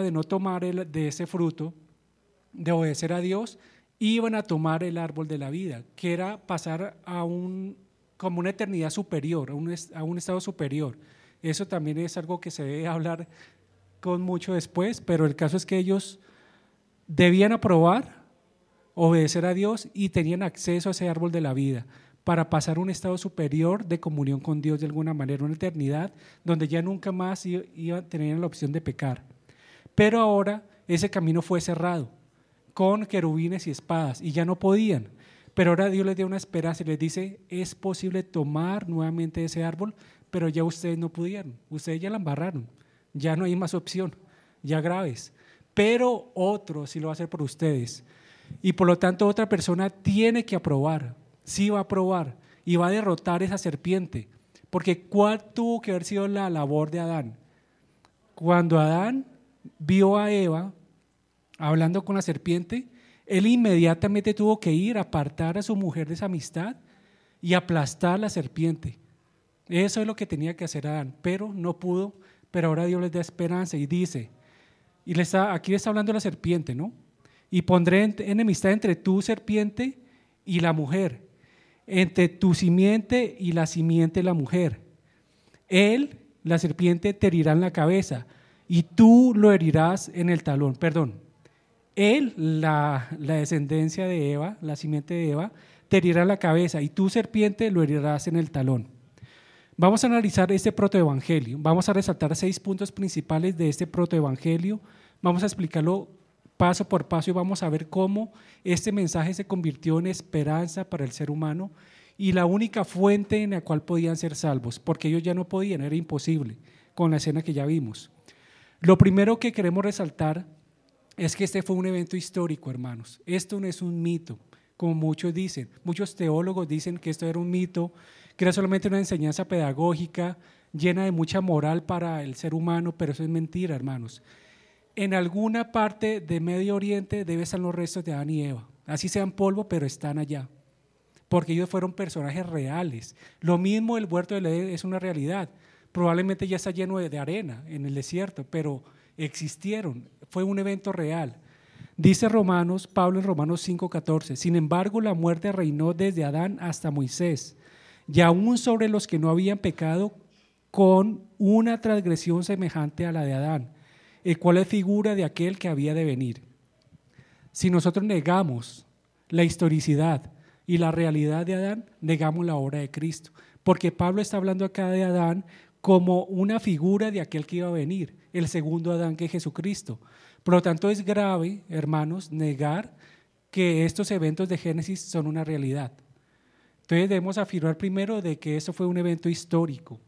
de no tomar de ese fruto, de obedecer a Dios, iban a tomar el árbol de la vida, que era pasar a un, como una eternidad superior, a un estado superior. Eso también es algo que se debe hablar con mucho después, pero el caso es que ellos debían aprobar, obedecer a Dios y tenían acceso a ese árbol de la vida para pasar a un estado superior de comunión con Dios de alguna manera, una eternidad donde ya nunca más iban a tener la opción de pecar. Pero ahora ese camino fue cerrado con querubines y espadas y ya no podían. Pero ahora Dios les dio una esperanza y les dice, es posible tomar nuevamente ese árbol, pero ya ustedes no pudieron, ustedes ya la embarraron, ya no hay más opción, ya graves. Pero otro sí lo va a hacer por ustedes. Y por lo tanto otra persona tiene que aprobar, sí va a aprobar y va a derrotar esa serpiente. Porque ¿cuál tuvo que haber sido la labor de Adán? Cuando Adán vio a Eva hablando con la serpiente, él inmediatamente tuvo que ir a apartar a su mujer de esa amistad y aplastar a la serpiente. Eso es lo que tenía que hacer Adán, pero no pudo, pero ahora Dios les da esperanza y dice, y le está, aquí le está hablando la serpiente, ¿no? Y pondré enemistad entre tu serpiente y la mujer, entre tu simiente y la simiente de la mujer. Él, la serpiente, te herirá en la cabeza y tú lo herirás en el talón. Perdón, él, la, descendencia de Eva, la simiente de Eva, te herirá la cabeza y tú, serpiente, lo herirás en el talón. Vamos a analizar este protoevangelio. Vamos a resaltar seis puntos principales de este protoevangelio. Vamos a explicarlo paso por paso y vamos a ver cómo este mensaje se convirtió en esperanza para el ser humano y la única fuente en la cual podían ser salvos, porque ellos ya no podían, era imposible con la escena que ya vimos. Lo primero que queremos resaltar es que este fue un evento histórico, hermanos. Esto no es un mito, como muchos dicen. Muchos teólogos dicen que esto era un mito, que era solamente una enseñanza pedagógica llena de mucha moral para el ser humano, pero eso es mentira, hermanos. En alguna parte de Medio Oriente debe estar los restos de Adán y Eva. Así sean polvo, pero están allá. Porque ellos fueron personajes reales. Lo mismo el huerto de Edén es una realidad. Probablemente ya está lleno de arena en el desierto, pero existieron, fue un evento real. Dice Romanos, Pablo en Romanos 5:14, sin embargo la muerte reinó desde Adán hasta Moisés, y aún sobre los que no habían pecado con una transgresión semejante a la de Adán, el cual es figura de aquel que había de venir. Si nosotros negamos la historicidad y la realidad de Adán, negamos la obra de Cristo, porque Pablo está hablando acá de Adán como una figura de aquel que iba a venir, el segundo Adán que es Jesucristo. Por lo tanto, es grave, hermanos, negar que estos eventos de Génesis son una realidad. Entonces debemos afirmar primero de que eso fue un evento histórico,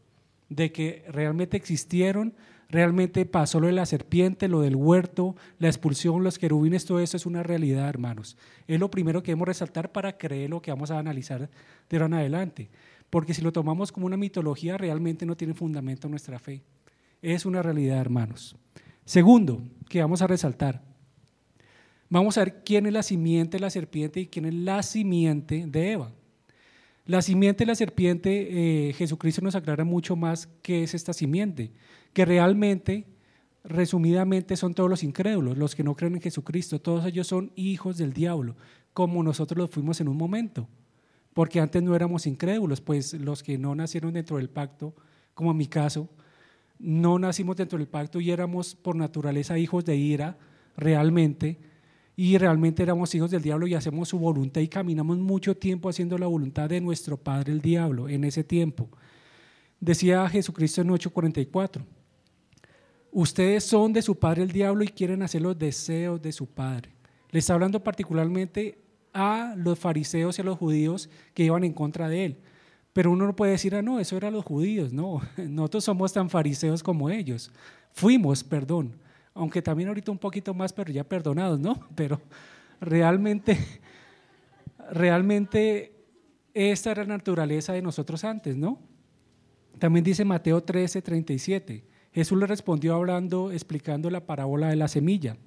de que realmente existieron, realmente pasó lo de la serpiente, lo del huerto, la expulsión, los querubines, todo eso es una realidad, hermanos. Es lo primero que debemos resaltar para creer lo que vamos a analizar de ahora en adelante porque si lo tomamos como una mitología, realmente no tiene fundamento nuestra fe. Es una realidad, hermanos. Segundo, que vamos a resaltar, vamos a ver quién es la simiente de la serpiente y quién es la simiente de Eva. La simiente de la serpiente, eh, Jesucristo nos aclara mucho más qué es esta simiente, que realmente, resumidamente, son todos los incrédulos, los que no creen en Jesucristo, todos ellos son hijos del diablo, como nosotros lo fuimos en un momento porque antes no éramos incrédulos, pues los que no nacieron dentro del pacto, como en mi caso, no nacimos dentro del pacto y éramos por naturaleza hijos de ira realmente, y realmente éramos hijos del diablo y hacemos su voluntad y caminamos mucho tiempo haciendo la voluntad de nuestro padre el diablo en ese tiempo. Decía Jesucristo en 8:44, ustedes son de su padre el diablo y quieren hacer los deseos de su padre. Le está hablando particularmente a los fariseos y a los judíos que iban en contra de él. Pero uno no puede decir, ah, no, eso eran los judíos. No, nosotros somos tan fariseos como ellos. Fuimos, perdón. Aunque también ahorita un poquito más, pero ya perdonados, ¿no? Pero realmente, realmente esta era la naturaleza de nosotros antes, ¿no? También dice Mateo 13, 37. Jesús le respondió hablando, explicando la parábola de la semilla.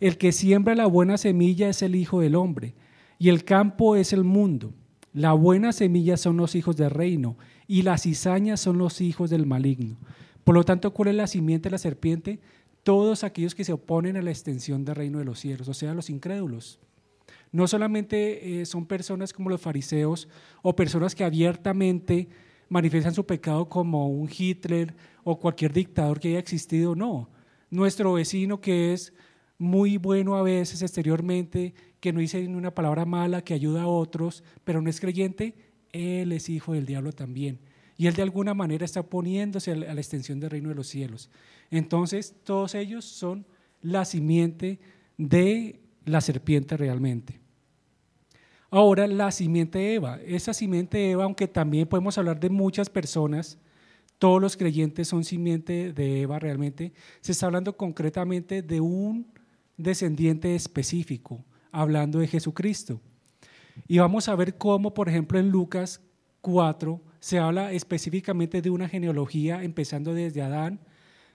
El que siembra la buena semilla es el Hijo del Hombre y el campo es el mundo. La buena semilla son los hijos del reino y las cizañas son los hijos del maligno. Por lo tanto, ¿cuál es la simiente de la serpiente? todos aquellos que se oponen a la extensión del reino de los cielos, o sea, los incrédulos. No solamente eh, son personas como los fariseos o personas que abiertamente manifiestan su pecado como un Hitler o cualquier dictador que haya existido, no. Nuestro vecino que es muy bueno a veces exteriormente, que no dice ni una palabra mala, que ayuda a otros, pero no es creyente, él es hijo del diablo también. Y él de alguna manera está poniéndose a la extensión del reino de los cielos. Entonces, todos ellos son la simiente de la serpiente realmente. Ahora, la simiente de Eva. Esa simiente de Eva, aunque también podemos hablar de muchas personas, todos los creyentes son simiente de Eva realmente, se está hablando concretamente de un descendiente específico, hablando de Jesucristo. Y vamos a ver cómo, por ejemplo, en Lucas 4 se habla específicamente de una genealogía empezando desde Adán,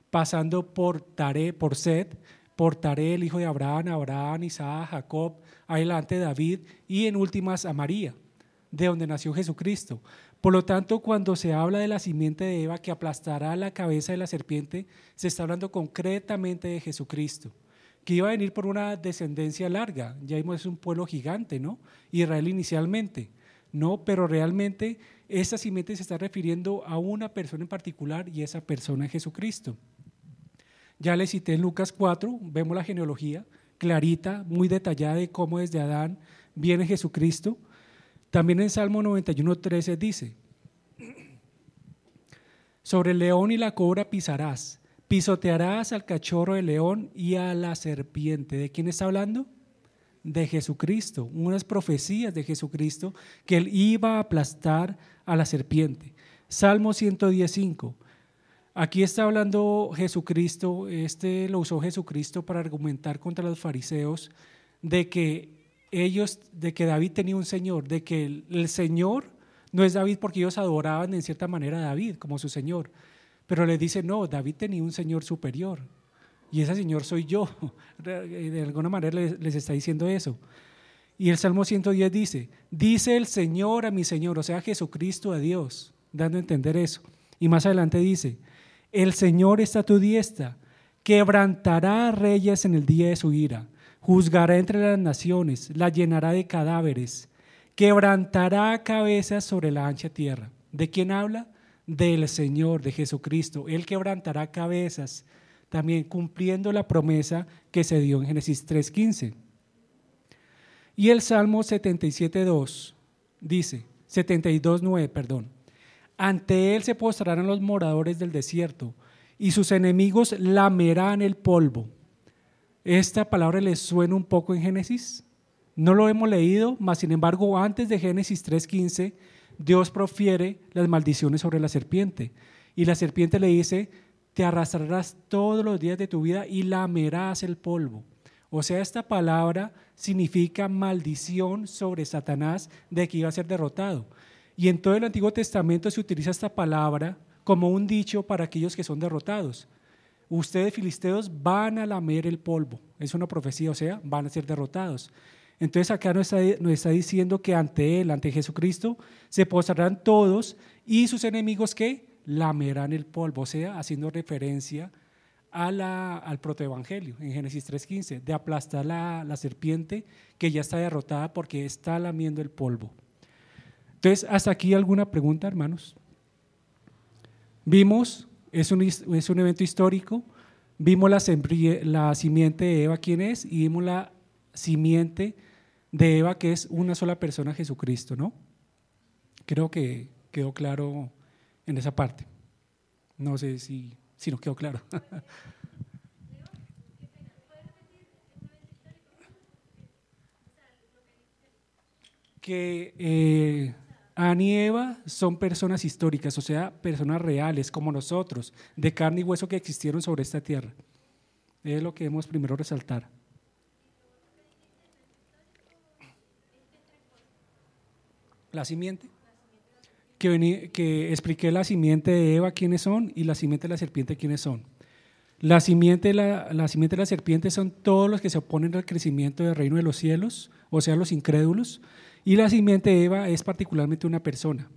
pasando por Taré, por Seth, por Taré, el hijo de Abraham, Abraham, Isaac, Jacob, adelante David y en últimas a María, de donde nació Jesucristo. Por lo tanto, cuando se habla de la simiente de Eva que aplastará la cabeza de la serpiente, se está hablando concretamente de Jesucristo que iba a venir por una descendencia larga. Ya vimos, es un pueblo gigante, ¿no? Israel inicialmente, ¿no? Pero realmente esa simiente se está refiriendo a una persona en particular y esa persona es Jesucristo. Ya le cité en Lucas 4, vemos la genealogía clarita, muy detallada de cómo desde Adán viene Jesucristo. También en Salmo 91, 13 dice, sobre el león y la cobra pisarás Pisotearás al cachorro de león y a la serpiente. ¿De quién está hablando? De Jesucristo, unas profecías de Jesucristo que él iba a aplastar a la serpiente. Salmo 115. Aquí está hablando Jesucristo, este lo usó Jesucristo para argumentar contra los fariseos de que ellos, de que David tenía un Señor, de que el, el Señor no es David porque ellos adoraban en cierta manera a David como su Señor, pero le dice, no, David tenía un Señor superior y ese Señor soy yo. De alguna manera les, está diciendo eso. Y el Salmo 110 dice, dice el Señor a mi Señor, o sea, Jesucristo a Dios, dando a entender eso. Y más adelante dice, el Señor está a tu diestra, quebrantará reyes en el día de su ira, juzgará entre las naciones, la llenará de cadáveres, quebrantará cabezas sobre la ancha tierra. ¿De quién habla? Del Señor, de Jesucristo. Él quebrantará cabezas, también cumpliendo la promesa que se dio en Génesis 3.15. Y el Salmo 77.2 dice, 72.9, perdón, ante él se postrarán los moradores del desierto y sus enemigos lamerán el polvo. Esta palabra les suena un poco en Génesis. No lo hemos leído, mas sin embargo antes de Génesis 3.15 Dios profiere las maldiciones sobre la serpiente. Y la serpiente le dice, te arrastrarás todos los días de tu vida y lamerás el polvo. O sea, esta palabra significa maldición sobre Satanás de que iba a ser derrotado. Y en todo el Antiguo Testamento se utiliza esta palabra como un dicho para aquellos que son derrotados. Ustedes filisteos van a lamer el polvo. Es una profecía, o sea, van a ser derrotados. Entonces acá nos está, diciendo que ante Él, ante Jesucristo, se postrarán todos y sus enemigos que lamerán el polvo, o sea, haciendo referencia a la, al protoevangelio en Génesis 3.15, de aplastar la, la serpiente que ya está derrotada porque está lamiendo el polvo. Entonces, hasta aquí alguna pregunta, hermanos. Vimos, es un, evento histórico, vimos la, la simiente de Eva, quién es, y vimos la simiente de Eva, que es una sola persona, Jesucristo, ¿no? Creo que quedó claro en esa parte. No sé si, si no quedó claro. que eh, y Eva son personas históricas, o sea, personas reales como nosotros, de carne y hueso que existieron sobre esta tierra. Es lo que debemos primero resaltar. La simiente. Que, que expliqué la simiente de Eva quiénes son y la simiente de la serpiente quiénes son. La simiente, la, la simiente de la serpiente son todos los que se oponen al crecimiento del reino de los cielos, o sea, los incrédulos, y la simiente de Eva es particularmente una persona,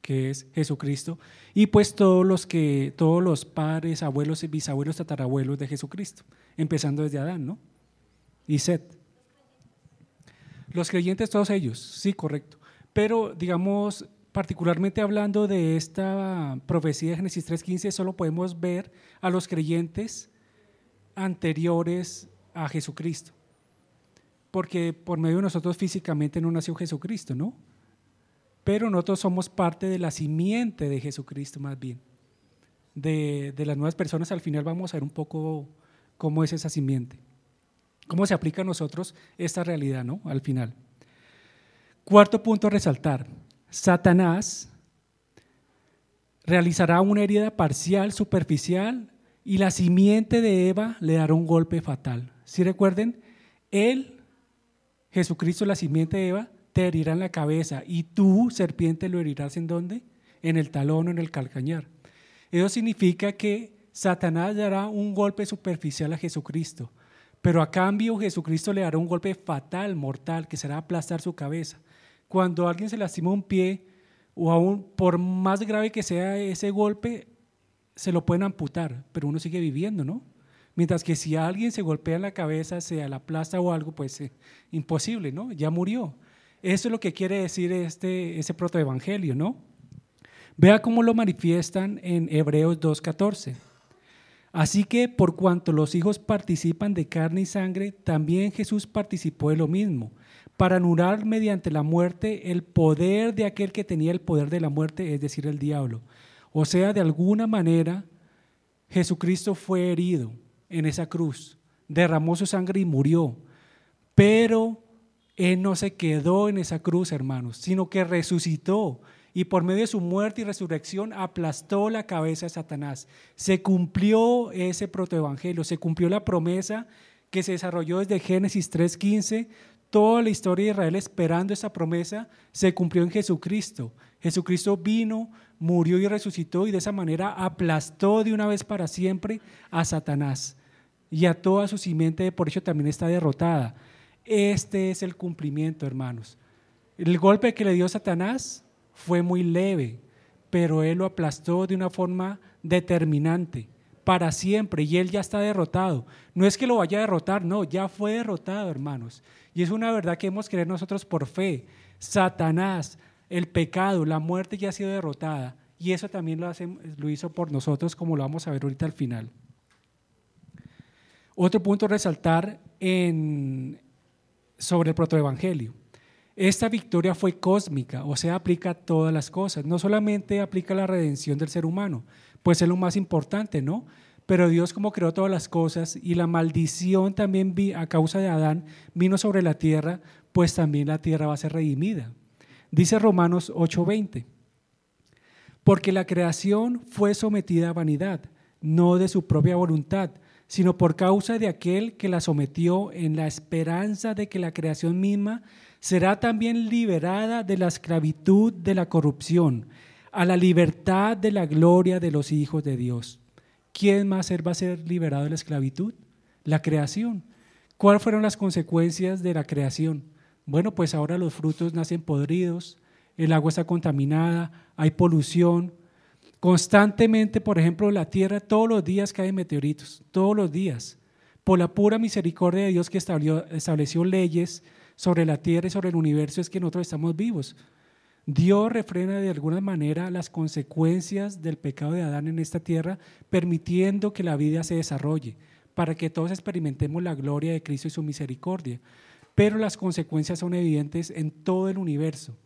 que es Jesucristo, y pues todos los que, todos los padres, abuelos, bisabuelos, tatarabuelos de Jesucristo, empezando desde Adán, ¿no? Y Seth. Los creyentes, todos ellos, sí, correcto. Pero, digamos, particularmente hablando de esta profecía de Génesis 3.15, solo podemos ver a los creyentes anteriores a Jesucristo. Porque por medio de nosotros físicamente no nació Jesucristo, ¿no? Pero nosotros somos parte de la simiente de Jesucristo más bien. De, de las nuevas personas al final vamos a ver un poco cómo es esa simiente. Cómo se aplica a nosotros esta realidad, ¿no? Al final. Cuarto punto a resaltar. Satanás realizará una herida parcial, superficial, y la simiente de Eva le dará un golpe fatal. Si recuerden, él, Jesucristo, la simiente de Eva, te herirá en la cabeza y tú, serpiente, lo herirás en dónde? En el talón o en el calcañar. Eso significa que Satanás dará un golpe superficial a Jesucristo, pero a cambio Jesucristo le dará un golpe fatal, mortal, que será aplastar su cabeza. Cuando alguien se lastima un pie, o aún por más grave que sea ese golpe, se lo pueden amputar, pero uno sigue viviendo, ¿no? Mientras que si alguien se golpea la cabeza, sea la plaza o algo, pues eh, imposible, ¿no? Ya murió. Eso es lo que quiere decir este, ese protoevangelio, ¿no? Vea cómo lo manifiestan en Hebreos 2.14. Así que por cuanto los hijos participan de carne y sangre, también Jesús participó de lo mismo, para anular mediante la muerte el poder de aquel que tenía el poder de la muerte, es decir, el diablo. O sea, de alguna manera, Jesucristo fue herido en esa cruz, derramó su sangre y murió, pero Él no se quedó en esa cruz, hermanos, sino que resucitó y por medio de su muerte y resurrección aplastó la cabeza de Satanás. Se cumplió ese protoevangelio, se cumplió la promesa que se desarrolló desde Génesis 3.15. Toda la historia de Israel esperando esa promesa se cumplió en Jesucristo. Jesucristo vino, murió y resucitó y de esa manera aplastó de una vez para siempre a Satanás. Y a toda su simiente por hecho también está derrotada. Este es el cumplimiento, hermanos. El golpe que le dio Satanás fue muy leve, pero él lo aplastó de una forma determinante para siempre y él ya está derrotado. No es que lo vaya a derrotar, no, ya fue derrotado, hermanos. Y es una verdad que hemos creer nosotros por fe. Satanás, el pecado, la muerte ya ha sido derrotada y eso también lo, hace, lo hizo por nosotros como lo vamos a ver ahorita al final. Otro punto a resaltar en, sobre el protoevangelio. Esta victoria fue cósmica, o sea, aplica a todas las cosas. No solamente aplica a la redención del ser humano, pues es lo más importante, ¿no? Pero Dios como creó todas las cosas y la maldición también a causa de Adán vino sobre la tierra, pues también la tierra va a ser redimida. Dice Romanos 8:20, porque la creación fue sometida a vanidad, no de su propia voluntad, sino por causa de aquel que la sometió en la esperanza de que la creación misma será también liberada de la esclavitud de la corrupción, a la libertad de la gloria de los hijos de Dios. ¿Quién más va a ser liberado de la esclavitud? La creación. ¿Cuáles fueron las consecuencias de la creación? Bueno, pues ahora los frutos nacen podridos, el agua está contaminada, hay polución. Constantemente, por ejemplo, la tierra todos los días caen meteoritos, todos los días. Por la pura misericordia de Dios que estableció, estableció leyes sobre la tierra y sobre el universo es que nosotros estamos vivos. Dios refrena de alguna manera las consecuencias del pecado de Adán en esta tierra, permitiendo que la vida se desarrolle, para que todos experimentemos la gloria de Cristo y su misericordia. Pero las consecuencias son evidentes en todo el universo,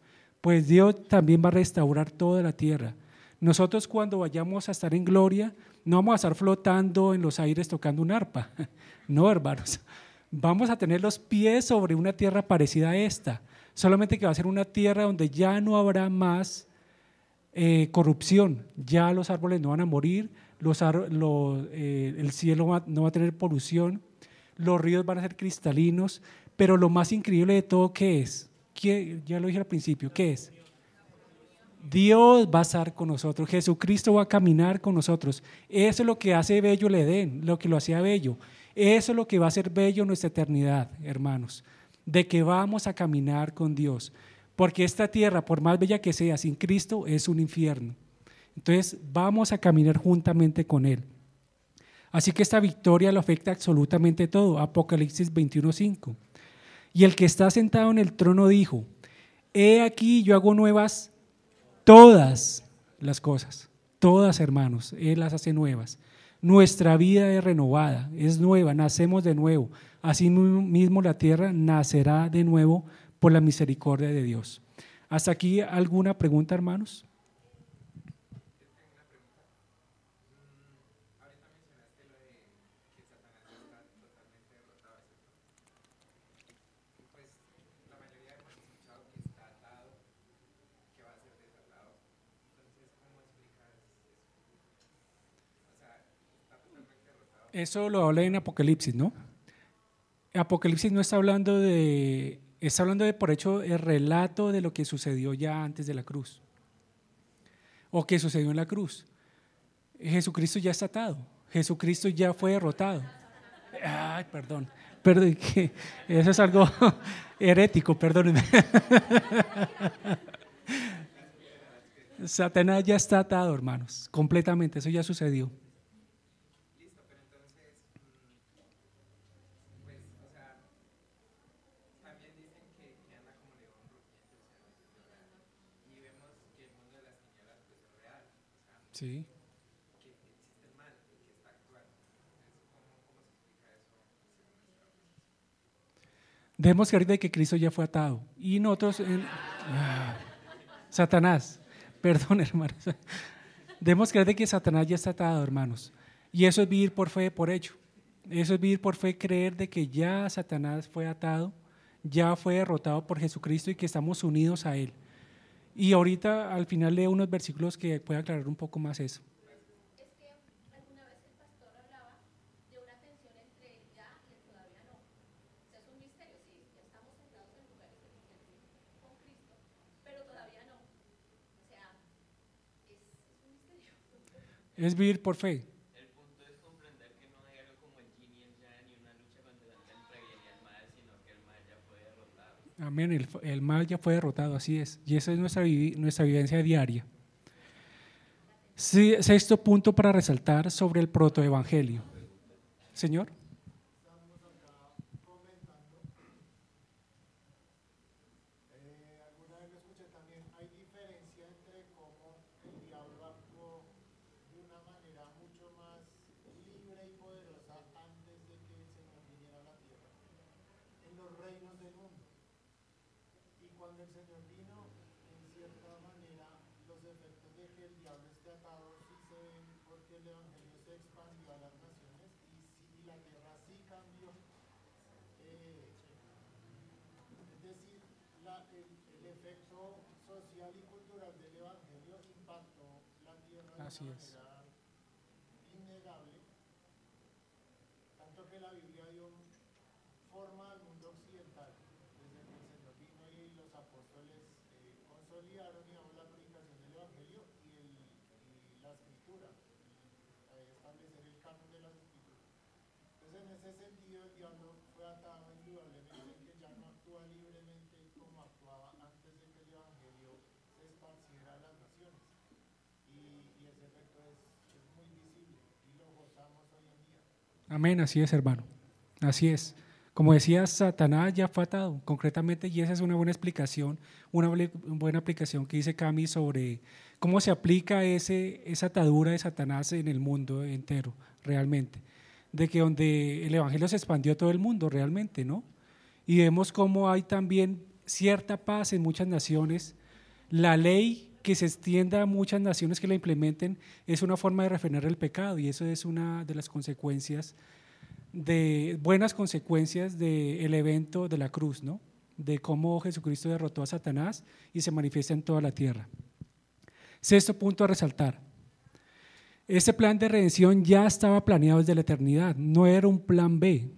pues Dios también va a restaurar toda la tierra. Nosotros cuando vayamos a estar en gloria, no vamos a estar flotando en los aires tocando un arpa, no hermanos vamos a tener los pies sobre una tierra parecida a esta, solamente que va a ser una tierra donde ya no habrá más eh, corrupción, ya los árboles no van a morir, eh, el cielo no va a tener polución, los ríos van a ser cristalinos, pero lo más increíble de todo, ¿qué es? ¿Qué, ya lo dije al principio, ¿qué es? Dios va a estar con nosotros, Jesucristo va a caminar con nosotros. Eso es lo que hace bello el Edén, lo que lo hacía bello. Eso es lo que va a ser bello nuestra eternidad, hermanos, de que vamos a caminar con Dios. Porque esta tierra, por más bella que sea, sin Cristo es un infierno. Entonces vamos a caminar juntamente con Él. Así que esta victoria lo afecta absolutamente todo. Apocalipsis 21:5. Y el que está sentado en el trono dijo, he aquí yo hago nuevas todas las cosas, todas hermanos, Él las hace nuevas. Nuestra vida es renovada, es nueva, nacemos de nuevo. Así mismo la tierra nacerá de nuevo por la misericordia de Dios. ¿Hasta aquí alguna pregunta, hermanos? Eso lo habla en Apocalipsis, ¿no? Apocalipsis no está hablando de, está hablando de por hecho el relato de lo que sucedió ya antes de la cruz, o que sucedió en la cruz. Jesucristo ya está atado, Jesucristo ya fue derrotado. Ay, perdón, perdón, eso es algo herético, perdónenme. Satanás ya está atado, hermanos, completamente, eso ya sucedió. Sí. Debemos creer de que Cristo ya fue atado. Y nosotros, ah, Satanás, perdón hermanos, debemos creer de que Satanás ya está atado, hermanos. Y eso es vivir por fe, por hecho. Eso es vivir por fe, creer de que ya Satanás fue atado, ya fue derrotado por Jesucristo y que estamos unidos a Él. Y ahorita al final leo unos versículos que puede aclarar un poco más eso. Es que alguna vez el pastor hablaba de una tensión entre ya y todavía no. O sea, es un misterio, sí, ya estamos sentados en lugares con Cristo, pero todavía no. O sea, es, es un misterio. Es vivir por fe. Amén, el, el, mal ya fue derrotado, así es. Y esa es nuestra, nuestra vivencia diaria. sexto punto para resaltar sobre el protoevangelio. Señor. Así es. innegable, tanto que la Biblia dio forma al mundo occidental, desde que el Señor vino y los apóstoles eh, consolidaron digamos, la predicación del Evangelio y, el, y la escritura, y, y establecer el canon de las escrituras. Entonces, en ese sentido, el diablo fue atado indudablemente que ya no actúa libremente como actuaba antes de que el Evangelio se esparciera a las naciones. Amén, así es, hermano. Así es. Como decía, Satanás ya fue atado, concretamente, y esa es una buena explicación, una buena aplicación que dice Cami sobre cómo se aplica ese, esa atadura de Satanás en el mundo entero, realmente. De que donde el Evangelio se expandió a todo el mundo, realmente, ¿no? Y vemos cómo hay también cierta paz en muchas naciones. La ley que se extienda a muchas naciones que la implementen es una forma de refrenar el pecado y eso es una de las consecuencias, de buenas consecuencias del evento de la cruz, ¿no? de cómo Jesucristo derrotó a Satanás y se manifiesta en toda la tierra. Sexto punto a resaltar. Este plan de redención ya estaba planeado desde la eternidad, no era un plan B,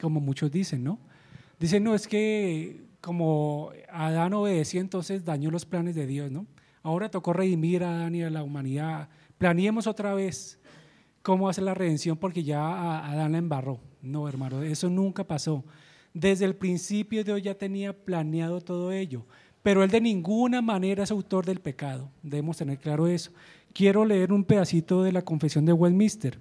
como muchos dicen, ¿no? Dicen, no, es que como Adán obedeció, entonces dañó los planes de Dios, ¿no? Ahora tocó redimir a Adán y a la humanidad. Planeemos otra vez cómo hacer la redención porque ya Adán la embarró. No, hermano, eso nunca pasó. Desde el principio Dios ya tenía planeado todo ello, pero Él de ninguna manera es autor del pecado. Debemos tener claro eso. Quiero leer un pedacito de la confesión de Westminster.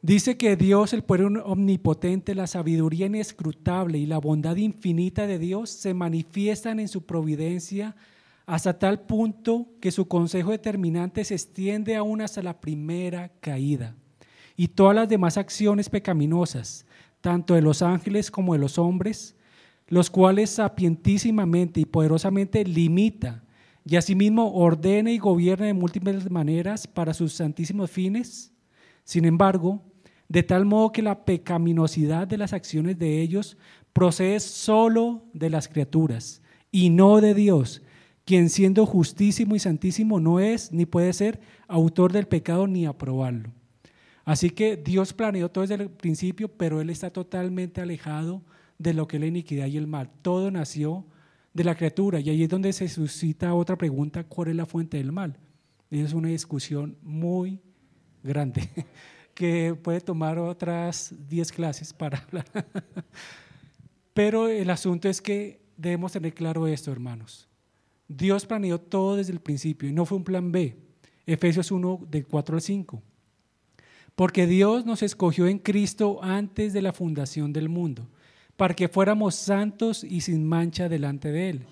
Dice que Dios, el poder omnipotente, la sabiduría inescrutable y la bondad infinita de Dios se manifiestan en su providencia hasta tal punto que su consejo determinante se extiende aún hasta la primera caída. Y todas las demás acciones pecaminosas, tanto de los ángeles como de los hombres, los cuales sapientísimamente y poderosamente limita y asimismo ordena y gobierna de múltiples maneras para sus santísimos fines. Sin embargo, de tal modo que la pecaminosidad de las acciones de ellos procede solo de las criaturas y no de Dios, quien siendo justísimo y santísimo no es ni puede ser autor del pecado ni aprobarlo. Así que Dios planeó todo desde el principio, pero Él está totalmente alejado de lo que es la iniquidad y el mal. Todo nació de la criatura y ahí es donde se suscita otra pregunta, ¿cuál es la fuente del mal? Y es una discusión muy grande que puede tomar otras 10 clases para hablar. Pero el asunto es que debemos tener claro esto, hermanos. Dios planeó todo desde el principio y no fue un plan B. Efesios 1 del 4 al 5. Porque Dios nos escogió en Cristo antes de la fundación del mundo, para que fuéramos santos y sin mancha delante de Él.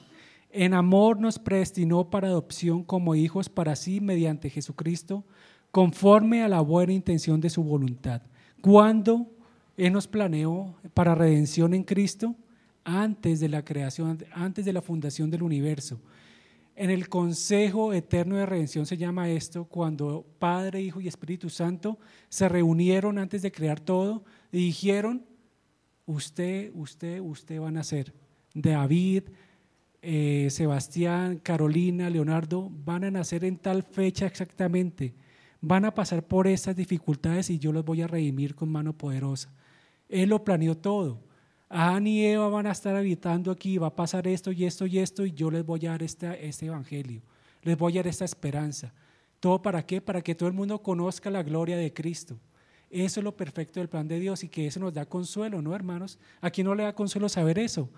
En amor nos predestinó para adopción como hijos para sí mediante Jesucristo, conforme a la buena intención de su voluntad. Cuando Él nos planeó para redención en Cristo, antes de la creación, antes de la fundación del universo. En el Consejo Eterno de Redención se llama esto, cuando Padre, Hijo y Espíritu Santo se reunieron antes de crear todo y dijeron, usted, usted, usted van a ser. David, eh, Sebastián, Carolina, Leonardo, van a nacer en tal fecha exactamente van a pasar por estas dificultades y yo los voy a redimir con mano poderosa. Él lo planeó todo. Adán y Eva van a estar habitando aquí, va a pasar esto y esto y esto y yo les voy a dar este, este evangelio, les voy a dar esta esperanza. ¿Todo para qué? Para que todo el mundo conozca la gloria de Cristo. Eso es lo perfecto del plan de Dios y que eso nos da consuelo, ¿no, hermanos? ¿A quién no le da consuelo saber eso?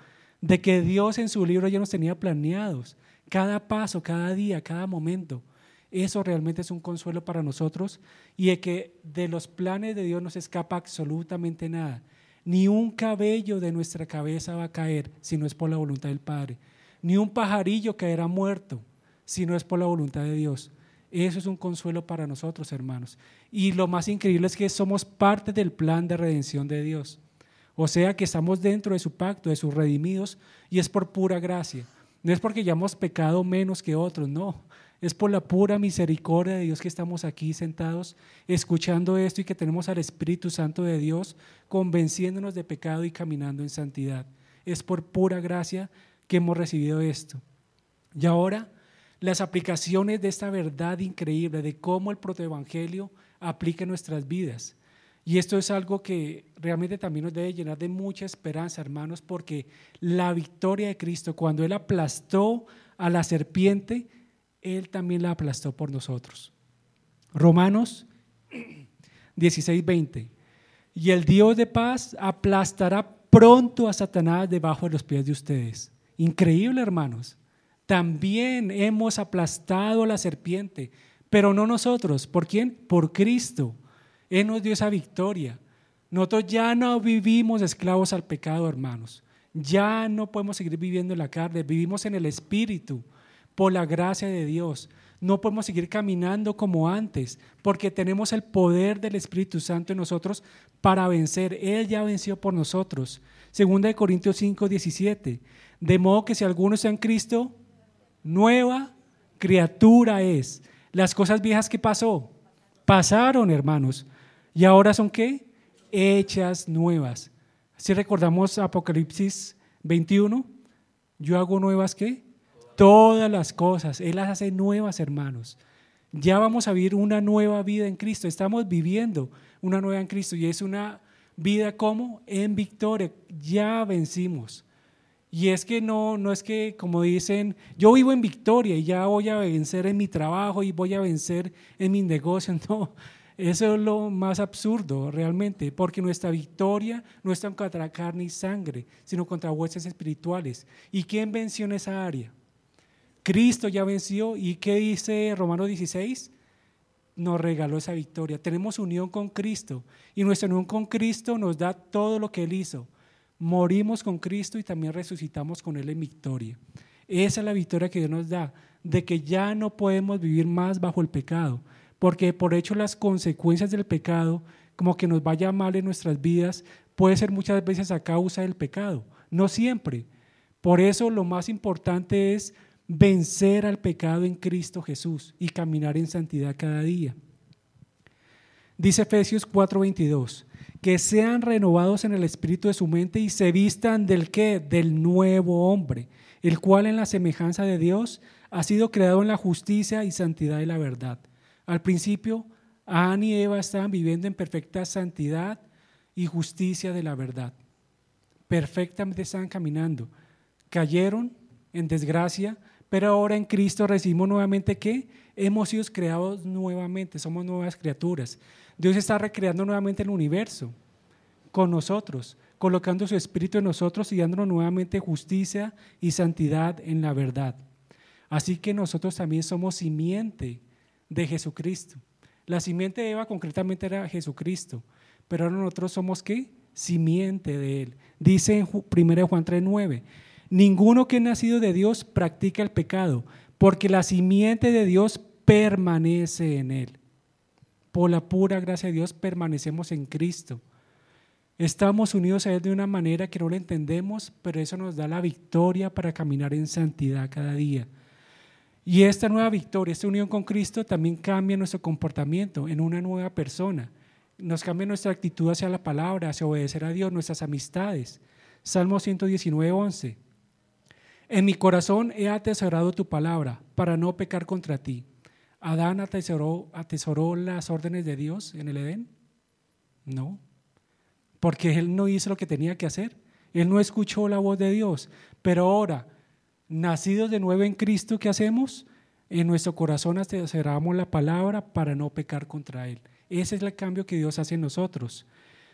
De que Dios en su libro ya nos tenía planeados, cada paso, cada día, cada momento. Eso realmente es un consuelo para nosotros y de que de los planes de Dios no se escapa absolutamente nada. Ni un cabello de nuestra cabeza va a caer si no es por la voluntad del Padre. Ni un pajarillo caerá muerto si no es por la voluntad de Dios. Eso es un consuelo para nosotros, hermanos. Y lo más increíble es que somos parte del plan de redención de Dios. O sea que estamos dentro de su pacto, de sus redimidos, y es por pura gracia. No es porque ya hemos pecado menos que otros, no. Es por la pura misericordia de Dios que estamos aquí sentados escuchando esto y que tenemos al Espíritu Santo de Dios convenciéndonos de pecado y caminando en santidad. Es por pura gracia que hemos recibido esto. Y ahora, las aplicaciones de esta verdad increíble de cómo el protoevangelio aplica en nuestras vidas. Y esto es algo que realmente también nos debe llenar de mucha esperanza, hermanos, porque la victoria de Cristo, cuando Él aplastó a la serpiente, él también la aplastó por nosotros. Romanos 16, 20. Y el Dios de paz aplastará pronto a Satanás debajo de los pies de ustedes. Increíble, hermanos. También hemos aplastado a la serpiente, pero no nosotros. ¿Por quién? Por Cristo. Él nos dio esa victoria. Nosotros ya no vivimos esclavos al pecado, hermanos. Ya no podemos seguir viviendo en la carne, vivimos en el Espíritu por la gracia de Dios. No podemos seguir caminando como antes, porque tenemos el poder del Espíritu Santo en nosotros para vencer. Él ya venció por nosotros. Segunda de Corintios 5, 17. De modo que si alguno está en Cristo, nueva criatura es. Las cosas viejas que pasó, pasaron, hermanos. ¿Y ahora son qué? Hechas nuevas. Si recordamos Apocalipsis 21, yo hago nuevas qué? todas las cosas. Él las hace nuevas, hermanos. Ya vamos a vivir una nueva vida en Cristo. Estamos viviendo una nueva en Cristo y es una vida como en victoria. Ya vencimos. Y es que no, no es que como dicen, yo vivo en victoria y ya voy a vencer en mi trabajo y voy a vencer en mi negocio. No, Eso es lo más absurdo realmente, porque nuestra victoria no está contra carne y sangre, sino contra huestes espirituales. ¿Y quién venció en esa área? Cristo ya venció. ¿Y qué dice Romanos 16? Nos regaló esa victoria. Tenemos unión con Cristo y nuestra unión con Cristo nos da todo lo que Él hizo. Morimos con Cristo y también resucitamos con Él en victoria. Esa es la victoria que Dios nos da, de que ya no podemos vivir más bajo el pecado porque por hecho las consecuencias del pecado, como que nos vaya mal en nuestras vidas, puede ser muchas veces a causa del pecado, no siempre. Por eso lo más importante es vencer al pecado en Cristo Jesús y caminar en santidad cada día. Dice Efesios 4:22, que sean renovados en el espíritu de su mente y se vistan del qué? Del nuevo hombre, el cual en la semejanza de Dios ha sido creado en la justicia y santidad de la verdad. Al principio, Adán y Eva estaban viviendo en perfecta santidad y justicia de la verdad. Perfectamente estaban caminando. Cayeron en desgracia, pero ahora en Cristo recibimos nuevamente que hemos sido creados nuevamente, somos nuevas criaturas. Dios está recreando nuevamente el universo con nosotros, colocando su espíritu en nosotros y dándonos nuevamente justicia y santidad en la verdad. Así que nosotros también somos simiente de Jesucristo. La simiente de Eva concretamente era Jesucristo, pero ahora nosotros somos qué? Simiente de Él. Dice en 1 Juan 3:9, ninguno que ha nacido de Dios practica el pecado, porque la simiente de Dios permanece en Él. Por la pura gracia de Dios permanecemos en Cristo. Estamos unidos a Él de una manera que no lo entendemos, pero eso nos da la victoria para caminar en santidad cada día. Y esta nueva victoria, esta unión con Cristo también cambia nuestro comportamiento en una nueva persona. Nos cambia nuestra actitud hacia la palabra, hacia obedecer a Dios, nuestras amistades. Salmo 119, 11. En mi corazón he atesorado tu palabra para no pecar contra ti. ¿Adán atesoró, las órdenes de Dios en el Edén? No, porque él no hizo lo que tenía que hacer. Él no escuchó la voz de Dios. Pero ahora, nacidos de nuevo en Cristo, ¿qué hacemos? En nuestro corazón atesoramos la palabra para no pecar contra Él. Ese es el cambio que Dios hace en nosotros.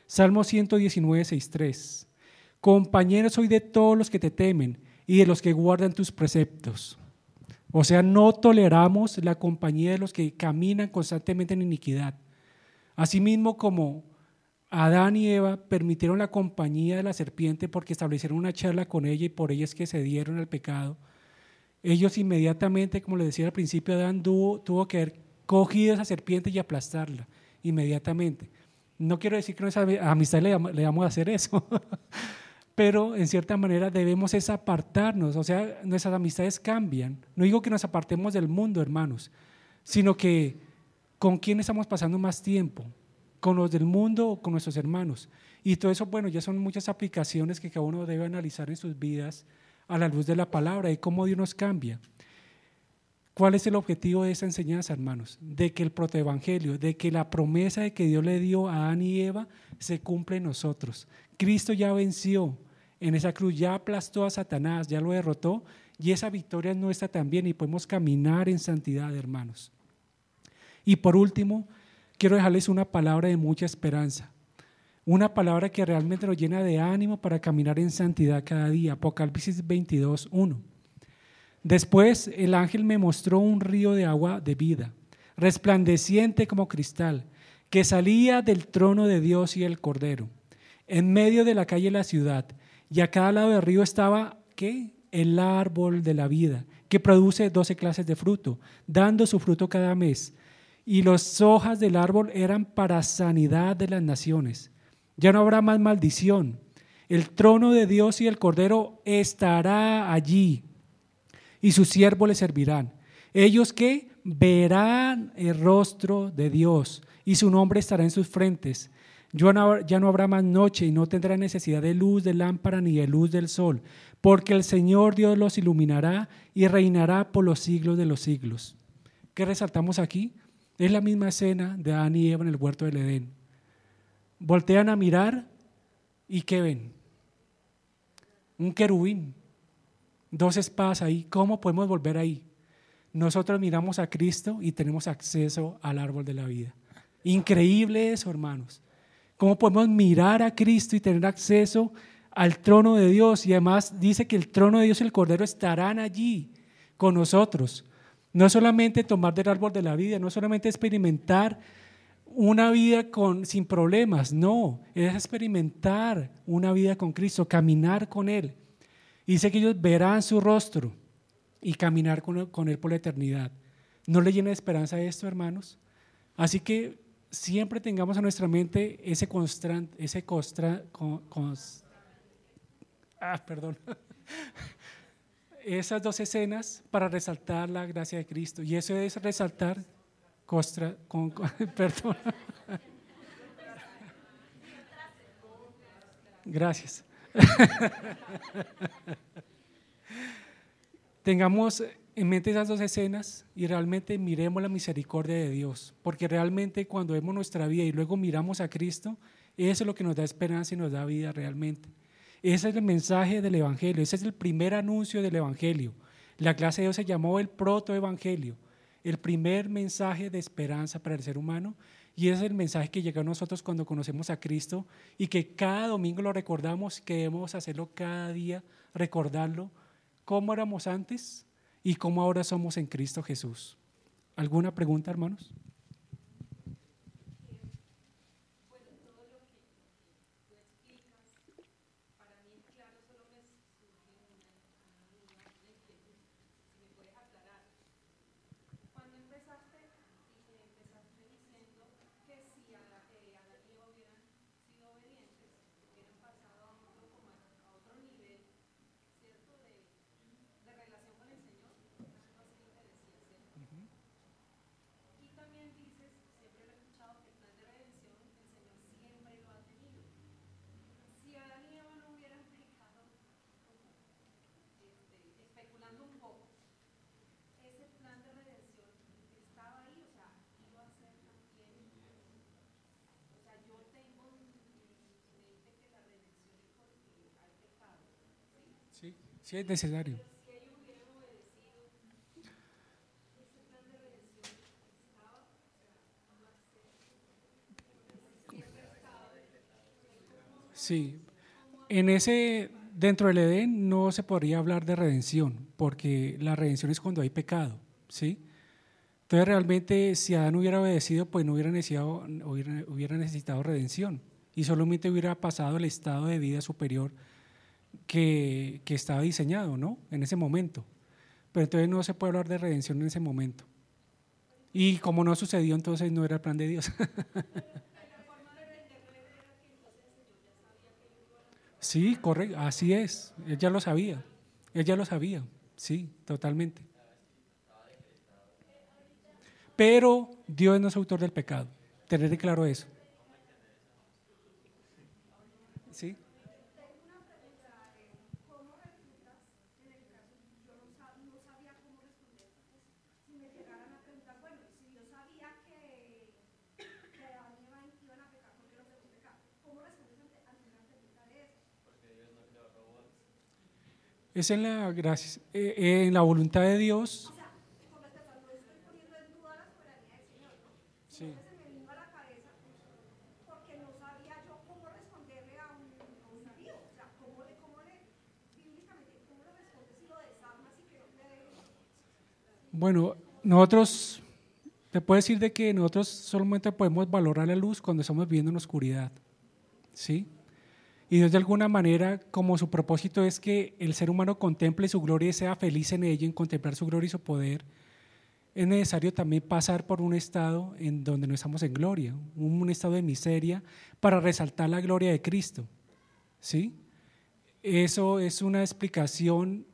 Salmo 119, 6, 3. Compañero soy de todos los que te temen y de los que guardan tus preceptos. O sea, no toleramos la compañía de los que caminan constantemente en iniquidad. Asimismo como Adán y Eva permitieron la compañía de la serpiente porque establecieron una charla con ella y por ella es que se dieron al pecado. Ellos inmediatamente, como le decía al principio, Adán tuvo, tuvo que haber cogido esa serpiente y aplastarla inmediatamente. No quiero decir que nuestra amistad le, le vamos a hacer eso, pero en cierta manera debemos es apartarnos, o sea, nuestras amistades cambian. No digo que nos apartemos del mundo, hermanos, sino que con quién estamos pasando más tiempo, con los del mundo o con nuestros hermanos. Y todo eso, bueno, ya son muchas aplicaciones que cada uno debe analizar en sus vidas a la luz de la palabra y cómo Dios nos cambia. ¿Cuál es el objetivo de esa enseñanza, hermanos? De que el protoevangelio, de que la promesa de que Dios le dio a Adán y Eva se cumple en nosotros. Cristo ya venció en esa cruz, ya aplastó a Satanás, ya lo derrotó y esa victoria es nuestra también y podemos caminar en santidad, hermanos. Y por último, quiero dejarles una palabra de mucha esperanza. Una palabra que realmente nos llena de ánimo para caminar en santidad cada día. Apocalipsis 22, 1. Después el ángel me mostró un río de agua de vida, resplandeciente como cristal, que salía del trono de Dios y el Cordero, en medio de la calle de la ciudad. Y a cada lado del río estaba, ¿qué? El árbol de la vida, que produce doce clases de fruto, dando su fruto cada mes y las hojas del árbol eran para sanidad de las naciones. Ya no habrá más maldición. El trono de Dios y el Cordero estará allí y sus siervos le servirán. Ellos que verán el rostro de Dios y su nombre estará en sus frentes. Ya no habrá más noche y no tendrá necesidad de luz de lámpara ni de luz del sol, porque el Señor Dios los iluminará y reinará por los siglos de los siglos. ¿Qué resaltamos aquí? Es la misma escena de Adán y Eva en el huerto del Edén. Voltean a mirar y ¿qué ven? Un querubín, dos espadas ahí. ¿Cómo podemos volver ahí? Nosotros miramos a Cristo y tenemos acceso al árbol de la vida. Increíble eso, hermanos. ¿Cómo podemos mirar a Cristo y tener acceso al trono de Dios? Y además dice que el trono de Dios y el Cordero estarán allí con nosotros. No solamente tomar del árbol de la vida, no solamente experimentar una vida con, sin problemas, no, es experimentar una vida con Cristo, caminar con Él. Dice que ellos verán su rostro y caminar con, Él por la eternidad. ¿No le llena de esperanza esto, hermanos? Así que siempre tengamos en nuestra mente ese ese costra, ah, perdón, esas dos escenas para resaltar la gracia de Cristo. Y eso es resaltar costra, con, perdón. Gracias. Tengamos en mente esas dos escenas y realmente miremos la misericordia de Dios, porque realmente cuando vemos nuestra vida y luego miramos a Cristo, eso es lo que nos da esperanza y nos da vida realmente. Ese es el mensaje del Evangelio, ese es el primer anuncio del Evangelio. La clase de Dios se llamó el protoevangelio, el primer mensaje de esperanza para el ser humano y ese es el mensaje que llega a nosotros cuando conocemos a Cristo y que cada domingo lo recordamos, que debemos hacerlo cada día, recordarlo, cómo éramos antes y cómo ahora somos en Cristo Jesús. ¿Alguna pregunta, hermanos? Si es necesario. Sí, en ese, dentro del Edén no se podría hablar de redención, porque la redención es cuando hay pecado, ¿sí? Entonces realmente si Adán hubiera obedecido, pues no hubiera necesitado, hubiera, hubiera necesitado redención y solamente hubiera pasado el estado de vida superior que, estaba diseñado, ¿no? En ese momento. Pero entonces no se puede hablar de redención en ese momento. Y como no sucedió, entonces no era el plan de Dios. sí, correcto, así es. Él ya lo sabía. Él ya lo sabía. Sí, totalmente. Pero Dios no es autor del pecado. Tener claro eso. ¿Sí? Es en la, gracia, eh, en la voluntad de Dios. Sí. Bueno, nosotros, te puedo decir de que nosotros solamente podemos valorar la luz cuando estamos viviendo en oscuridad. ¿Sí? Y Dios de alguna manera, como su propósito es que el ser humano contemple su gloria y sea feliz en ello, en contemplar su gloria y su poder, es necesario también pasar por un estado en donde no estamos en gloria, un estado de miseria, para resaltar la gloria de Cristo. ¿Sí? Eso es una explicación,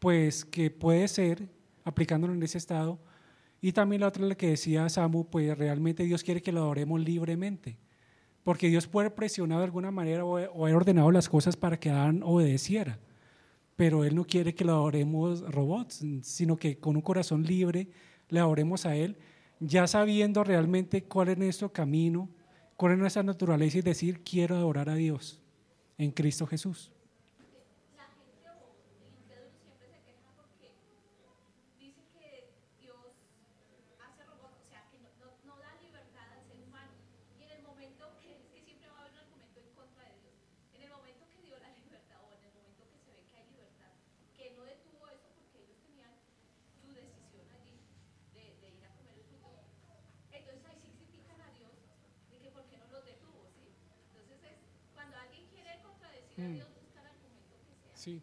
pues, que puede ser, aplicándolo en ese estado, y también la otra, que decía Samu, pues realmente Dios quiere que lo adoremos libremente porque Dios puede haber presionado de alguna manera o, haber ordenado las cosas para que Adán obedeciera. Pero Él no quiere que lo adoremos robots, sino que con un corazón libre le adoremos a Él, ya sabiendo realmente cuál es nuestro camino, cuál es nuestra naturaleza y decir, quiero adorar a Dios en Cristo Jesús. dice que Dios hace robots, o sea, que no, no da libertad al ser Sí,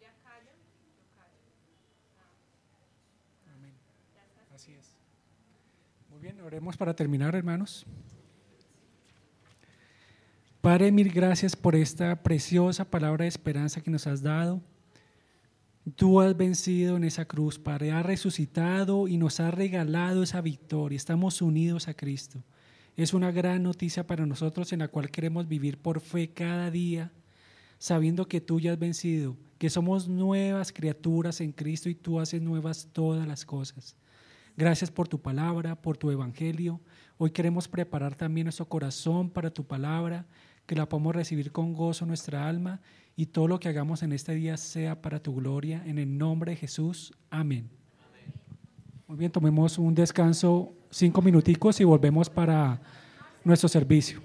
yo callo. Amén. Así es. Muy bien, oremos para terminar, hermanos. Padre, mil gracias por esta preciosa palabra de esperanza que nos has dado. Tú has vencido en esa cruz, Padre, has resucitado y nos has regalado esa victoria. Estamos unidos a Cristo. Es una gran noticia para nosotros en la cual queremos vivir por fe cada día, sabiendo que tú ya has vencido, que somos nuevas criaturas en Cristo y tú haces nuevas todas las cosas. Gracias por tu palabra, por tu evangelio. Hoy queremos preparar también nuestro corazón para tu palabra, que la podamos recibir con gozo en nuestra alma y todo lo que hagamos en este día sea para tu gloria. En el nombre de Jesús. Amén. Muy bien, tomemos un descanso, cinco minuticos y volvemos para nuestro servicio.